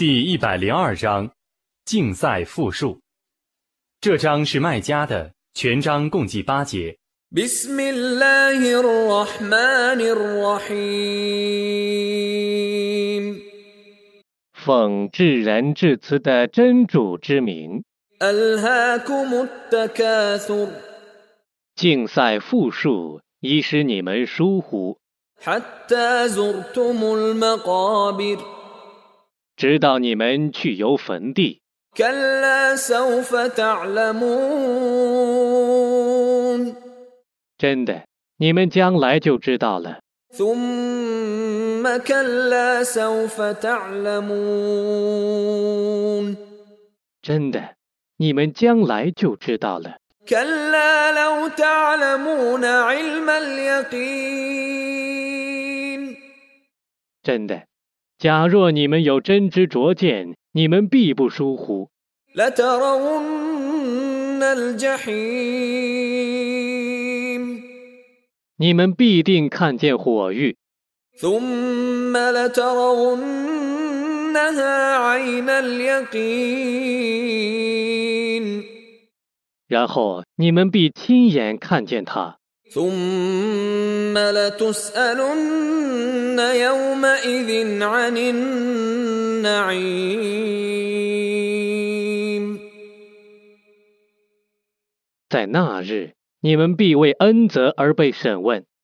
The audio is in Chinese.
第一百零二章竞赛复述这章是卖家的全章共计八节。奉至仁至慈的真主之名。竞赛复述已使你们疏忽。直到你们去游坟地。真的，你们将来就知道了。真的，你们将来就知道了。真的。假若你们有真知灼见，你们必不疏忽。你们必定看见火玉，然后你们必亲眼看见它。ثم لتسألن يومئذ عن النعيم 在那日，你们必为恩泽而被审问。